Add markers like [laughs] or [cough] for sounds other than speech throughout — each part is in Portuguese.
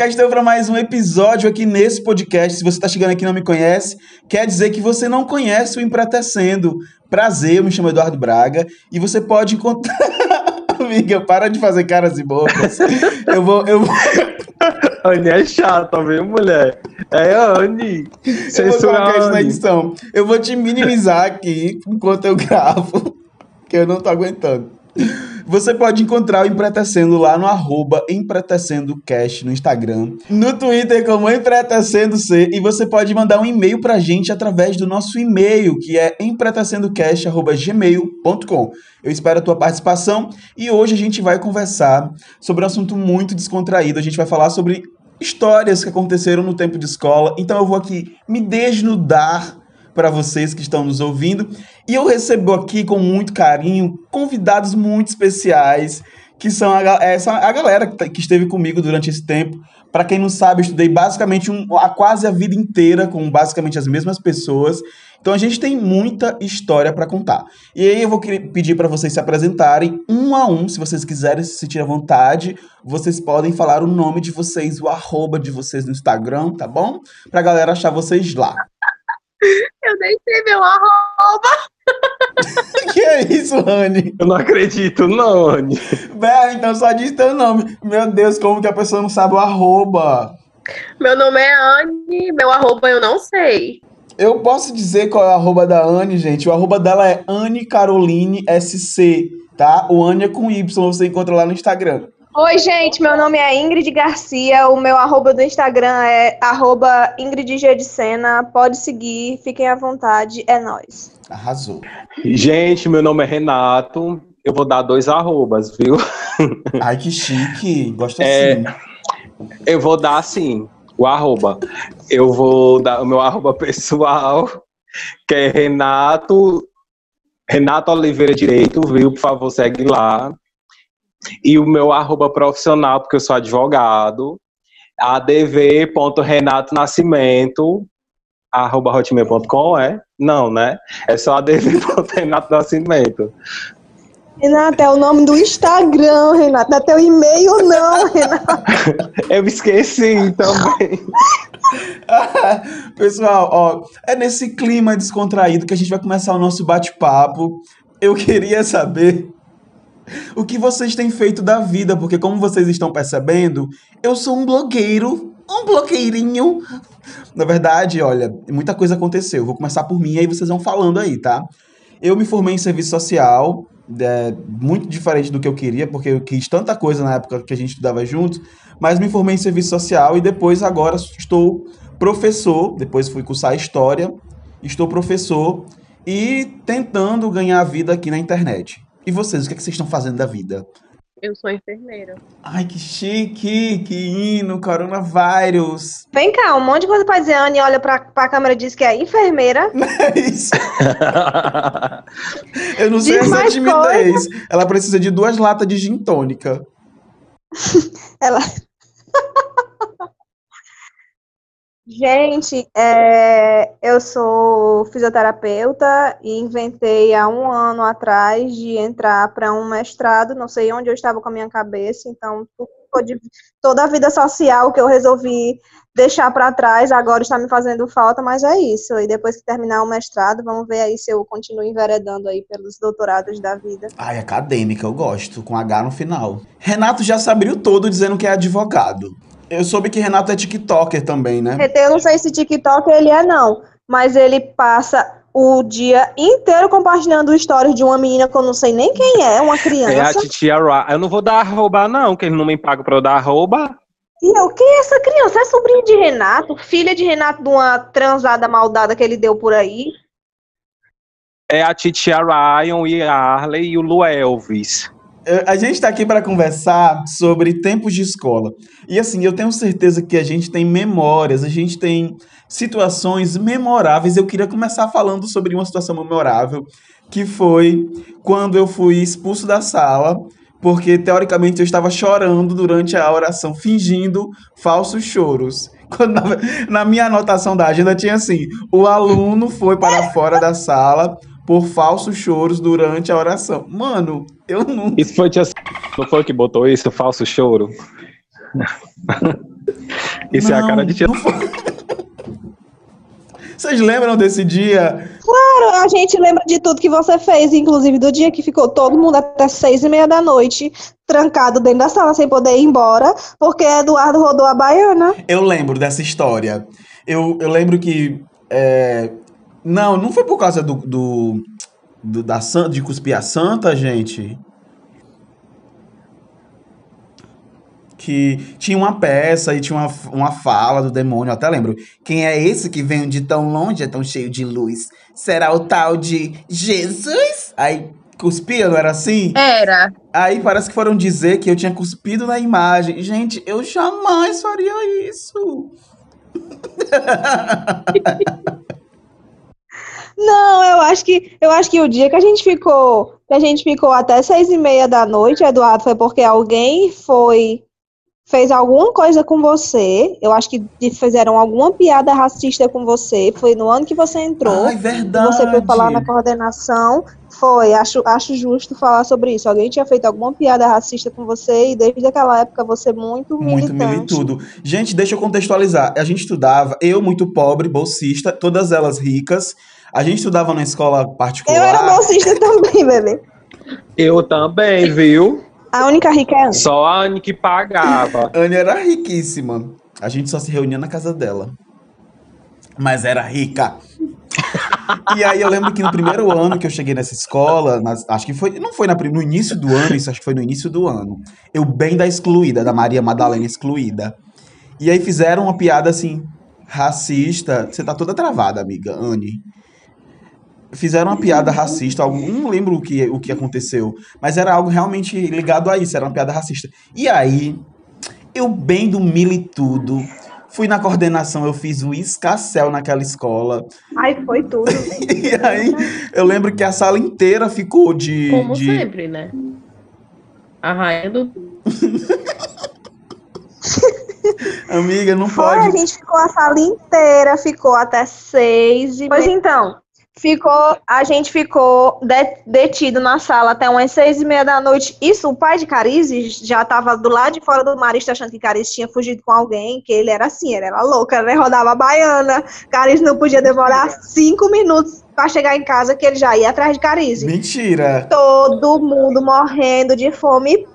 cá estou para mais um episódio aqui nesse podcast. Se você está chegando aqui e não me conhece, quer dizer que você não conhece o Empretecendo. Prazer, eu me chamo Eduardo Braga e você pode encontrar. [laughs] Amiga, para de fazer caras e bocas. Eu vou. Eu vou... [laughs] Anne é chata, viu, mulher? É Anne. Eu vou colocar isso na edição. Eu vou te minimizar aqui enquanto eu gravo, [laughs] que eu não tô aguentando. Você pode encontrar o Empretecendo lá no arroba EmpretecendoCast no Instagram, no Twitter como EmpretecendoC e você pode mandar um e-mail pra gente através do nosso e-mail, que é empretecendocast.gmail.com. Eu espero a tua participação e hoje a gente vai conversar sobre um assunto muito descontraído. A gente vai falar sobre histórias que aconteceram no tempo de escola. Então eu vou aqui me desnudar para vocês que estão nos ouvindo. E eu recebo aqui com muito carinho convidados muito especiais, que são a, essa, a galera que, tá, que esteve comigo durante esse tempo. Para quem não sabe, eu estudei basicamente um, a quase a vida inteira com basicamente as mesmas pessoas. Então a gente tem muita história para contar. E aí eu vou pedir para vocês se apresentarem um a um, se vocês quiserem se sentir à vontade, vocês podem falar o nome de vocês, o arroba de vocês no Instagram, tá bom? Pra galera achar vocês lá. [laughs] Eu nem sei meu arroba. [laughs] que é isso, Rani? Eu não acredito, não, Rani. Bé, então só diz teu nome. Meu Deus, como que a pessoa não sabe o arroba? Meu nome é Anne, meu arroba eu não sei. Eu posso dizer qual é o arroba da Anne, gente. O arroba dela é Anne Caroline SC, tá? O Anne é com Y, você encontra lá no Instagram. Oi, gente, meu nome é Ingrid Garcia, o meu arroba do Instagram é arroba Ingrid G de Sena, pode seguir, fiquem à vontade, é nóis. Arrasou. Gente, meu nome é Renato, eu vou dar dois arrobas, viu? Ai, que chique, gosto É, assim. eu vou dar assim, o arroba. Eu vou dar o meu arroba pessoal, que é Renato, Renato Oliveira Direito, viu? Por favor, segue lá. E o meu arroba profissional, porque eu sou advogado, adv.renatonascimento, arroba hotmail.com, é? Não, né? É só adv.renatonascimento. [laughs] Renato, é o nome do Instagram, Renato, não é teu e-mail não, [laughs] Renato. Eu me esqueci também. [laughs] Pessoal, ó, é nesse clima descontraído que a gente vai começar o nosso bate-papo. Eu queria saber o que vocês têm feito da vida, porque como vocês estão percebendo, eu sou um blogueiro, um blogueirinho. Na verdade, olha, muita coisa aconteceu. Vou começar por mim, aí vocês vão falando aí, tá? Eu me formei em serviço social, é, muito diferente do que eu queria, porque eu quis tanta coisa na época que a gente estudava juntos, mas me formei em serviço social e depois agora estou professor, depois fui cursar história, estou professor e tentando ganhar a vida aqui na internet. E vocês, o que, é que vocês estão fazendo da vida? Eu sou enfermeira. Ai, que chique, que hino, coronavírus. Vem cá, um monte de coisa pra dizer, Anne olha pra, pra câmera e diz que é enfermeira. [laughs] É isso. Eu não sei Diz essa timidez. Ela precisa de duas latas de gin tônica. Ela. Gente, é, eu sou fisioterapeuta e inventei há um ano atrás de entrar para um mestrado. Não sei onde eu estava com a minha cabeça, então toda a vida social que eu resolvi deixar para trás agora está me fazendo falta, mas é isso. E depois que terminar o mestrado, vamos ver aí se eu continuo enveredando aí pelos doutorados da vida. Ai, acadêmica, eu gosto, com H no final. Renato já se abriu todo dizendo que é advogado. Eu soube que Renato é TikToker também, né? Eu não sei se TikTok ele é, não, mas ele passa o dia inteiro compartilhando stories de uma menina que eu não sei nem quem é, uma É a criança. titia Ra. Eu não vou dar arroba, não, que eles não me pagam pra eu dar arroba. E eu, quem é essa criança? É sobrinho de Renato, filha de Renato de uma transada maldada que ele deu por aí. É a titia Ryan e a Arley e o Lu Elvis. Eu- A gente está aqui para conversar sobre tempos de escola. E assim, eu tenho certeza que a gente tem memórias, a gente tem situações memoráveis. Eu queria começar falando sobre uma situação memorável, que foi quando eu fui expulso da sala, porque teoricamente eu estava chorando durante a oração, fingindo falsos choros. [laughs] Quando na minha anotação da agenda tinha assim: o aluno foi para fora da sala por falsos choros durante a oração. Mano, eu não. Isso foi tia... Não foi que botou isso, falso choro? [laughs] Isso é a Não, cara de tia. não foi. Vocês lembram desse dia? Claro, a gente lembra de tudo que você fez, inclusive do dia que ficou todo mundo até seis e meia da noite, trancado dentro da sala sem poder ir embora, porque Eduardo rodou a baiana. Eu lembro dessa história. Eu, eu lembro que. é, Não, não foi por causa do, do, do- da san- de cuspir a santa, gente. Que tinha uma peça e tinha uma, uma fala do demônio, eu até lembro. Quem é esse que vem de tão longe, é tão cheio de luz? Será o tal de Jesus? Aí cuspia, não era assim? Era. Aí parece que foram dizer que eu tinha cuspido na imagem. Gente, eu jamais faria isso. [laughs] Não, eu acho que eu acho que o dia que a gente ficou, que a gente ficou até seis e meia da noite, Eduardo, foi porque alguém foi fez alguma coisa com você. Eu acho que fizeram alguma piada racista com você. Foi no ano que você entrou. Ai, que verdade. você foi falar na coordenação. Foi, acho, acho justo falar sobre isso. Alguém tinha feito alguma piada racista com você e desde aquela época você muito Muito militante. militudo. Gente, deixa eu contextualizar. A gente estudava, eu muito pobre, bolsista, todas elas ricas. A gente estudava na escola particular. Eu era bolsista também, bebê. Eu também, viu? A única rica é a Ana. Só a Anne que pagava. Anne era riquíssima. A gente só se reunia na casa dela. Mas era rica. [laughs] e aí eu lembro que no primeiro ano que eu cheguei nessa escola, nas- acho que foi, não foi na no início do ano, isso acho que foi no início do ano. Eu bem da excluída, da Maria Madalena excluída. E aí fizeram uma piada assim, racista. Você tá toda travada, amiga, Anne. Fizeram uma piada racista, algo- não lembro o que, o que aconteceu, mas era algo realmente ligado a isso, era uma piada racista. E aí, eu bem do militudo, fui na coordenação, eu fiz o escassel naquela escola. Ai, foi tudo. [laughs] E aí, eu lembro que a sala inteira ficou de. Como de- sempre, né? A rainha do. [laughs] Amiga, não Foi, a pode. gente ficou a sala inteira, ficou até seis e Pois então, ficou, a gente ficou de- detido na sala até umas seis e meia da noite. Isso, o pai de Carize já tava do lado de fora do Marista achando que Carize tinha fugido com alguém, que ele era assim, ele era louco, ele rodava a baiana. Carize não podia demorar cinco minutos pra chegar em casa, que ele já ia atrás de Carize. Mentira. Todo mundo morrendo de fome,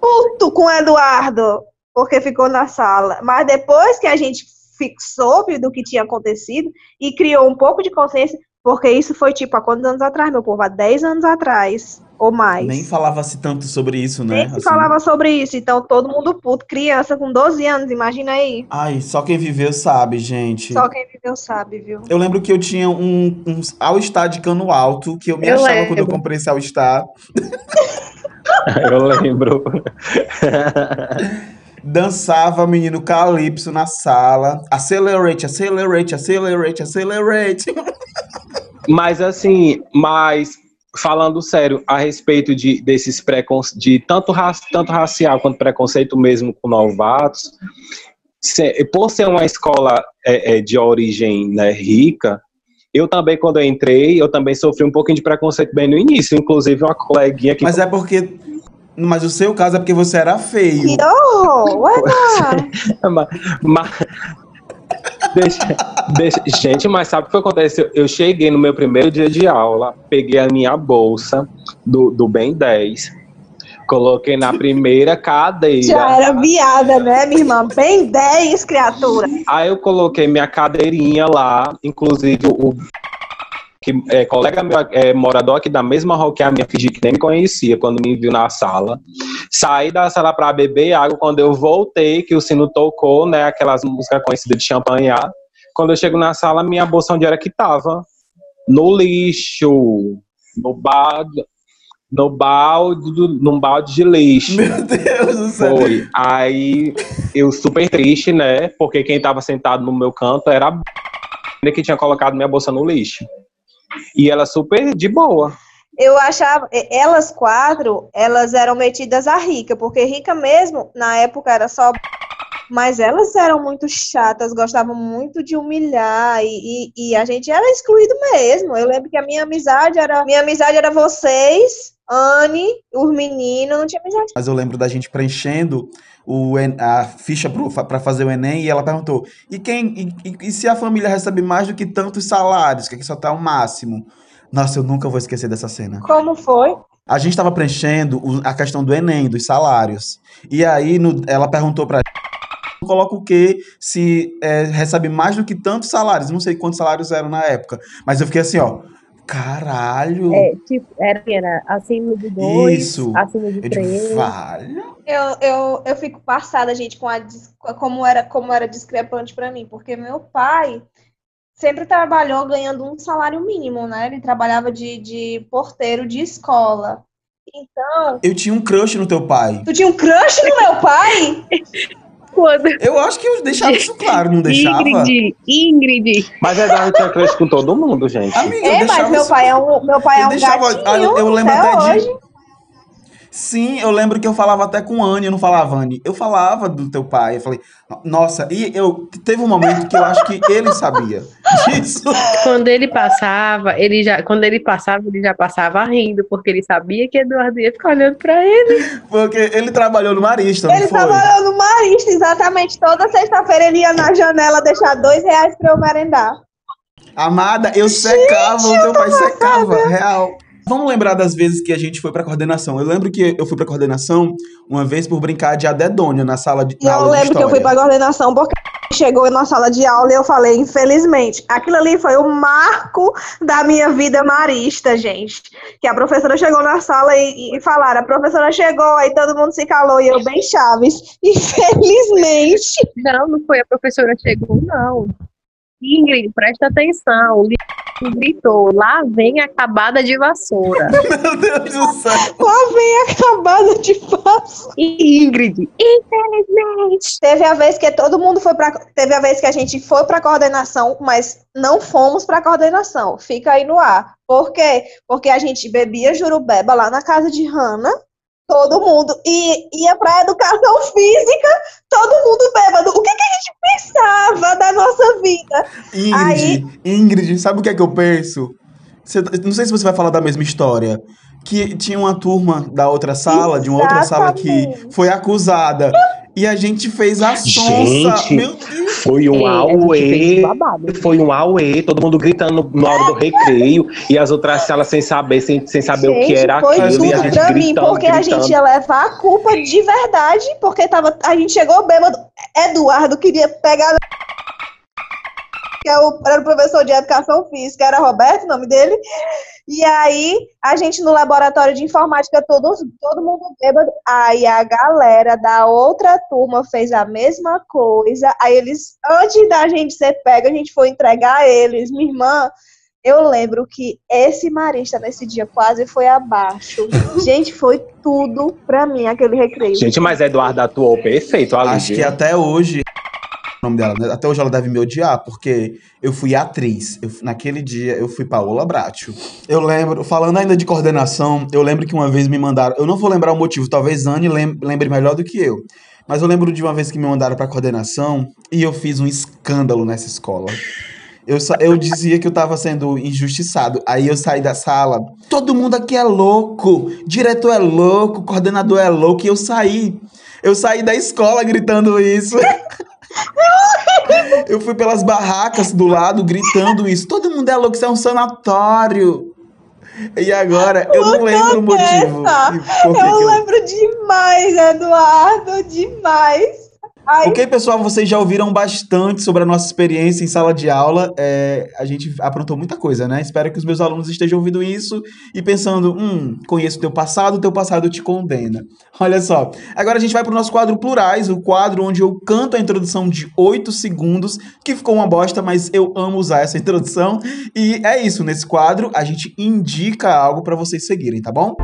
puto com o Eduardo, porque ficou na sala. Mas depois que a gente soube do que tinha acontecido e criou um pouco de consciência, porque isso foi tipo há quantos anos atrás, meu povo? Há 10 anos atrás ou mais. Nem falava-se tanto sobre isso, né? Nem se Assim. falava sobre isso, então todo mundo puto, criança com 12 anos, imagina aí. Ai, só quem viveu sabe, gente. Só quem viveu sabe, viu? Eu lembro que eu tinha um, um All-Star de cano alto, que eu me Eu achava lembro. quando eu comprei esse All-Star. [laughs] Eu lembro. [laughs] Dançava menino Calypso na sala. Accelerate, accelerate, accelerate, accelerate. Mas assim, mas falando sério a respeito de desses preconceitos, de tanto, ra tanto racial quanto preconceito mesmo com novatos, se- por ser uma escola é, é, de origem né, rica, eu também, quando eu entrei, eu também sofri um pouquinho de preconceito bem no início, inclusive uma coleguinha que Mas é porque. Mas o seu caso é porque você era feio. Que horror! Ué, [laughs] não. Deixa- deixa- gente, mas sabe o que aconteceu? Eu cheguei no meu primeiro dia de aula, peguei a minha bolsa do, do Bem 10, coloquei na primeira cadeira. Já era viada, né, minha irmã? Bem 10, criatura. Aí eu coloquei minha cadeirinha lá, inclusive o que é colega meu, é morador aqui da mesma rua que a minha, fingi que nem me conhecia quando me viu na sala. Saí da sala para beber água, quando eu voltei, que o sino tocou, né, aquelas músicas conhecidas de champanhar. Quando eu chego na sala, minha bolsa onde era que tava? No lixo, no balde, no balde, num balde de lixo. Meu Deus do céu. Foi. Aí eu super triste, né? Porque quem tava sentado no meu canto era a que tinha colocado minha bolsa no lixo. E ela super de boa. Eu achava, elas quatro, elas eram metidas a rica, porque rica mesmo, na época era só. Mas elas eram muito chatas, gostavam muito de humilhar e, e, e a gente era excluído mesmo. Eu lembro que a minha amizade era, minha amizade era vocês Anne, os meninos, não tinha amizade. Mas eu lembro da gente preenchendo o, a ficha para fazer o Enem e ela perguntou: e quem e- e se a família recebe mais do que tantos salários, que aqui só tá o máximo? Nossa, eu nunca vou esquecer dessa cena. Como foi? A gente estava preenchendo a questão do Enem, dos salários. E aí no- ela perguntou pra coloca o quê se é, recebe mais do que tantos salários. Não sei quantos salários eram na época. Mas eu fiquei assim, ó. Caralho! É, tipo, era, era acima de dois, Isso. acima de eu três. digo, vale. Eu, eu, eu fico passada, gente, com a como era, como era discrepante pra mim, porque meu pai sempre trabalhou ganhando um salário mínimo, né? Ele trabalhava de, de porteiro de escola. Então, Eu tinha um crush no teu pai. tu tinha um crush no meu pai? [laughs] Quando... Eu acho que eu deixava isso claro, não deixava? Ingrid, Ingrid. Mas Eduardo tinha crush com todo mundo, gente. Amiga, É, mas meu pai é um, meu pai é eu um deixava- gatinho, ah, eu- eu lembro até até de- hoje. Sim, eu lembro que eu falava até com Anne, eu não falava Anne. Eu falava do teu pai. Eu falei, nossa, e eu teve um momento que eu acho que ele sabia disso. [laughs] Quando ele passava, ele já, quando ele passava, ele já passava rindo, porque ele sabia que Eduardo ia ficar olhando pra ele. Porque ele trabalhou no Marista, não Ele foi? trabalhou no Marista, exatamente. Toda sexta-feira ele ia na janela deixar dois reais pra eu merendar. Amada, eu secava, o teu pai secava, real. Vamos lembrar das vezes que a gente foi pra coordenação. Eu lembro que eu fui pra coordenação uma vez por brincar de adedônia na sala de E na eu aula de lembro que eu fui pra coordenação porque chegou na sala de aula e eu falei, infelizmente, aquilo ali foi o marco da minha vida marista, gente. Que a professora chegou na sala e, e falaram, a professora chegou, aí todo mundo se calou e eu bem chaves. [laughs] Infelizmente. Não, não foi a professora chegou, não. Ingrid, presta atenção. O gritou, lá vem a acabada de vassoura. [laughs] Meu Deus do céu. Lá vem a acabada de passo. Ingrid, infelizmente. Teve a vez que todo mundo foi pra. Teve a vez que a gente foi pra coordenação, mas não fomos pra coordenação. Fica aí no ar. Por quê? Porque a gente bebia jurubeba lá na casa de Hanna, todo mundo, e ia pra educação física, todo mundo bêbado. O que, que a gente pensava da nossa vida? Ingrid, Ingrid, sabe o que é que eu penso? Você- não sei se você vai falar da mesma história. Que tinha uma turma da outra sala, de uma outra sala que Exatamente. foi acusada. E a gente fez a sonsa. Gente. Meu Deus. Foi um É, a gente auê. Foi um auê, todo mundo gritando na hora do recreio e as outras salas sem saber, sem, sem saber o que Gente, era foi aquilo. E a tudo gente pra mim, gritando, porque a gritando. gente ia levar a culpa de verdade, porque tava, a gente chegou bêbado. Eduardo queria pegar. Que é o- era o professor de educação física, era Roberto, o nome dele. E aí, a gente no laboratório de informática, todos, todo mundo bêbado. Aí a galera da outra turma fez a mesma coisa. Aí eles, antes da gente ser pega, a gente foi entregar a eles. Minha irmã, eu lembro que esse marista nesse dia quase foi abaixo. Gente, foi tudo pra mim aquele recreio. Gente, mas Eduardo atuou perfeito ali. Acho que até hoje. Nome dela, né? até hoje ela deve me odiar, porque eu fui atriz. Eu- naquele dia eu fui Paola Bratio. Eu lembro, falando ainda de coordenação, eu lembro que uma vez me mandaram. Eu não vou lembrar o motivo, talvez Anne lem- lembre melhor do que eu. Mas eu lembro de uma vez que me mandaram pra coordenação e eu fiz um escândalo nessa escola. Eu, eu dizia que eu tava sendo injustiçado. Aí eu saí da sala. Todo mundo aqui é louco. Diretor é louco, coordenador é louco. E eu saí. Eu saí da escola gritando isso. [laughs] [laughs] eu fui pelas barracas do lado gritando isso. Todo mundo é louco, isso é um sanatório. E agora, eu não lembro o motivo. eu- lembro demais, Eduardo, demais. Ai, Ok, pessoal, vocês já ouviram bastante sobre a nossa experiência em sala de aula. É, a gente aprontou muita coisa, né? Espero que os meus alunos estejam ouvindo isso e pensando: hum, conheço o teu passado, o teu passado te condena. Olha só. Agora a gente vai para o nosso quadro Plurais, o quadro onde eu canto a introdução de 8 segundos, que ficou uma bosta, mas eu amo usar essa introdução. E é isso, nesse quadro a gente indica algo para vocês seguirem, tá bom?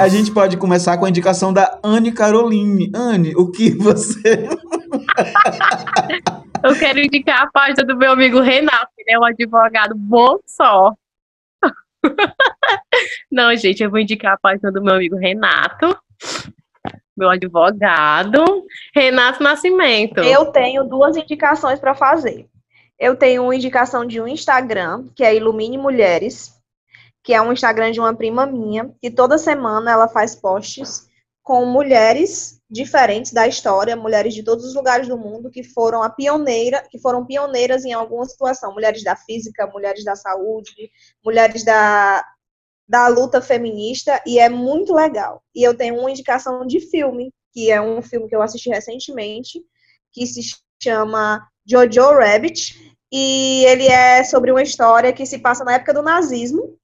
A gente pode começar com a indicação da Anne Caroline. Anne, o que você. [laughs] Eu quero indicar a página do meu amigo Renato, ele é um advogado bom só. [laughs] Não, gente, eu vou indicar a página do meu amigo Renato, meu advogado, Renato Nascimento. Eu tenho duas indicações para fazer. eu tenho uma indicação de um Instagram, que é Ilumine Mulheres, que é um Instagram de uma prima minha, que toda semana ela faz posts com mulheres diferentes da história, mulheres de todos os lugares do mundo que foram a pioneira, que foram pioneiras em alguma situação, mulheres da física, mulheres da saúde, mulheres da, da luta feminista, e é muito legal. E eu tenho uma indicação de filme, que é um filme que eu assisti recentemente, que se chama Jojo Rabbit, e ele é sobre uma história que se passa na época do nazismo,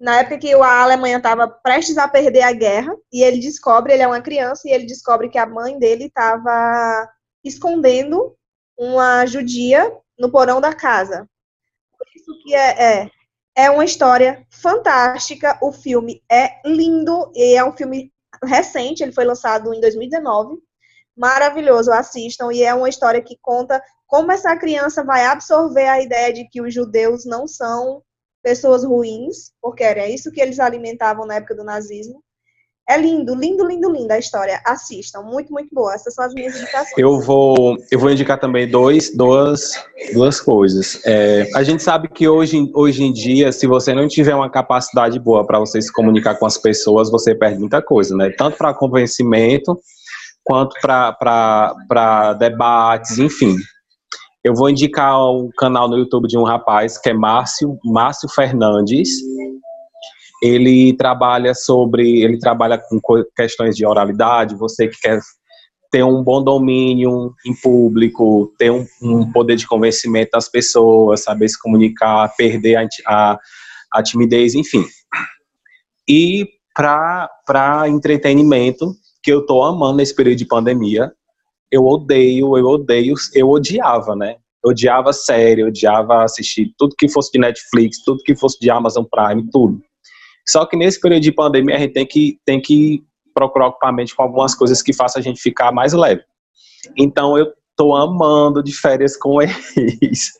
na época que a Alemanha estava prestes a perder a guerra, e ele descobre, ele é uma criança, e ele descobre que a mãe dele estava escondendo uma judia no porão da casa. Por isso que é, é, é uma história fantástica, o filme é lindo, e é um filme recente, ele foi lançado em 2019, maravilhoso, assistam, e é uma história que conta como essa criança vai absorver a ideia de que os judeus não são pessoas ruins, porque era isso que eles alimentavam na época do nazismo. É lindo, lindo, lindo, lindo a história. Assistam, muito, muito boa. Essas são as minhas indicações. Eu vou, eu vou indicar também dois, duas, duas coisas. É, a gente sabe que hoje, hoje em dia, se você não tiver uma capacidade boa para você se comunicar com as pessoas, você perde muita coisa, né? Tanto para convencimento quanto para debates, enfim. Eu vou indicar o canal no YouTube de um rapaz que é Márcio, Márcio Fernandes. Ele trabalha sobre, ele trabalha com questões de oralidade, você que quer ter um bom domínio em público, ter um, um poder de convencimento das pessoas, saber se comunicar, perder a, a, a timidez, enfim. E para entretenimento, que eu estou amando nesse período de pandemia, eu odeio, eu odeio, eu odiava, né? Eu odiava série, eu odiava assistir tudo que fosse de Netflix, tudo que fosse de Amazon Prime, tudo. Só que nesse período de pandemia a gente tem que, tem que procurar ocupar a com algumas coisas que façam a gente ficar mais leve. Então eu tô amando de férias com [laughs] eles.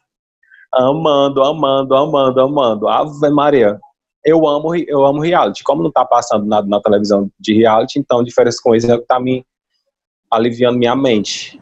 amando, amando, amando, amando. Ave Maria. Eu amo, eu amo reality. Como não tá passando nada na televisão de reality, então de férias com eles é tá me aliviando minha mente.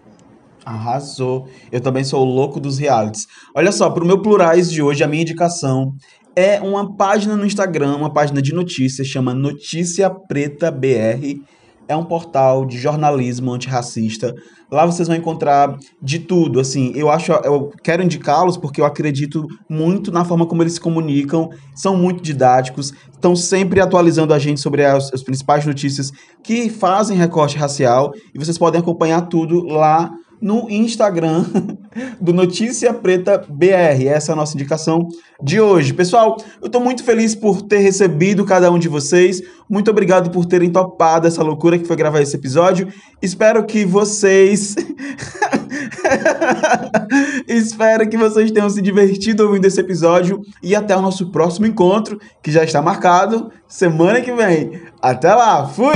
Arrasou. Eu também sou o louco dos realities. Olha só, para o meu Plurais de hoje, a minha indicação é uma página no Instagram, uma página de notícias, chama Notícia Preta BR. É um portal de jornalismo antirracista. Lá vocês vão encontrar de tudo. Assim, eu acho, eu quero indicá-los porque eu acredito muito na forma como eles se comunicam. São muito didáticos, estão sempre atualizando a gente sobre as, as principais notícias que fazem recorte racial e vocês podem acompanhar tudo lá no Instagram [laughs] do Notícia Preta BR. Essa é a nossa indicação de hoje. Pessoal, eu estou muito feliz por ter recebido cada um de vocês. Muito obrigado por terem topado essa loucura que foi gravar esse episódio. Espero que vocês. [laughs] Espero que vocês tenham se divertido ouvindo esse episódio e até o nosso próximo encontro, que já está marcado semana que vem. Até lá, fui!